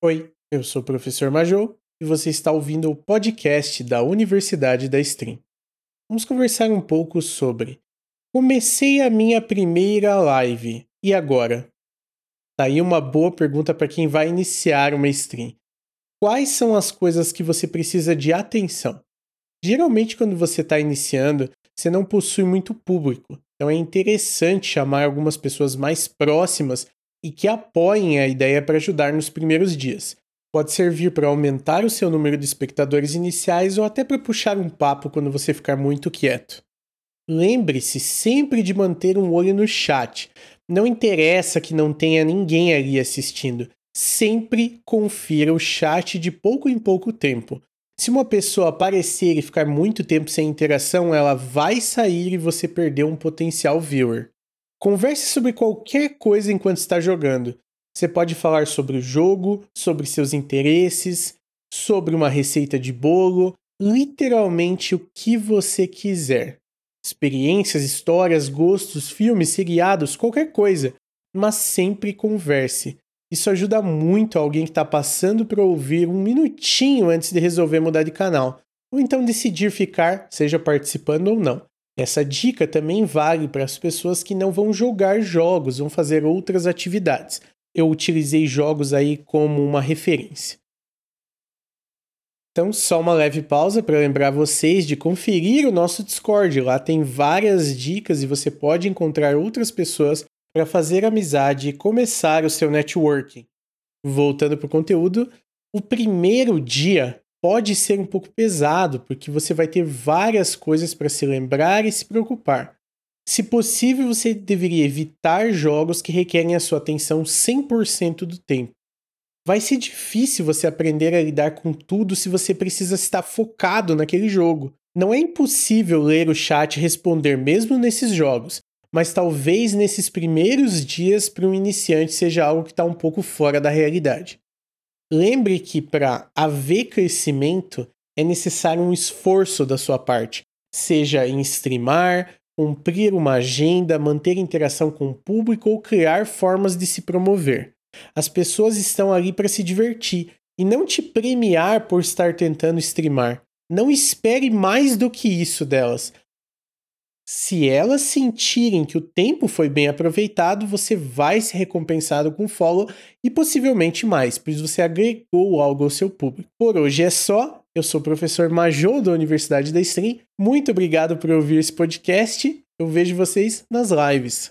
Oi, eu sou o professor Major e você está ouvindo o podcast da Universidade da Stream. Vamos conversar um pouco sobre Comecei a minha primeira live e agora? Tá aí uma boa pergunta para quem vai iniciar uma stream. Quais são as coisas que você precisa de atenção? Geralmente, quando você está iniciando, você não possui muito público, então é interessante chamar algumas pessoas mais próximas e que apoiem a ideia para ajudar nos primeiros dias. Pode servir para aumentar o seu número de espectadores iniciais ou até para puxar um papo quando você ficar muito quieto. Lembre-se sempre de manter um olho no chat. Não interessa que não tenha ninguém ali assistindo. Sempre confira o chat de pouco em pouco tempo. Se uma pessoa aparecer e ficar muito tempo sem interação, ela vai sair e você perdeu um potencial viewer. Converse sobre qualquer coisa enquanto está jogando. Você pode falar sobre o jogo, sobre seus interesses, sobre uma receita de bolo, literalmente o que você quiser. Experiências, histórias, gostos, filmes, seriados, qualquer coisa. Mas sempre converse. Isso ajuda muito alguém que está passando para ouvir um minutinho antes de resolver mudar de canal, ou então decidir ficar, seja participando ou não. Essa dica também vale para as pessoas que não vão jogar jogos, vão fazer outras atividades. Eu utilizei jogos aí como uma referência. Então, só uma leve pausa para lembrar vocês de conferir o nosso Discord. Lá tem várias dicas e você pode encontrar outras pessoas para fazer amizade e começar o seu networking. Voltando para o conteúdo, o primeiro dia pode ser um pouco pesado, porque você vai ter várias coisas para se lembrar e se preocupar. Se possível, você deveria evitar jogos que requerem a sua atenção 100% do tempo. Vai ser difícil você aprender a lidar com tudo se você precisa estar focado naquele jogo. Não é impossível ler o chat e responder mesmo nesses jogos, mas talvez nesses primeiros dias para um iniciante seja algo que está um pouco fora da realidade. Lembre que para haver crescimento é necessário um esforço da sua parte, seja em streamar, cumprir uma agenda, manter interação com o público ou criar formas de se promover. As pessoas estão ali para se divertir e não te premiar por estar tentando streamar. Não espere mais do que isso delas. Se elas sentirem que o tempo foi bem aproveitado, você vai ser recompensado com follow e possivelmente mais, pois você agregou algo ao seu público. Por hoje é só. Eu sou o professor Major da Universidade da Stream. Muito obrigado por ouvir esse podcast. Eu vejo vocês nas lives.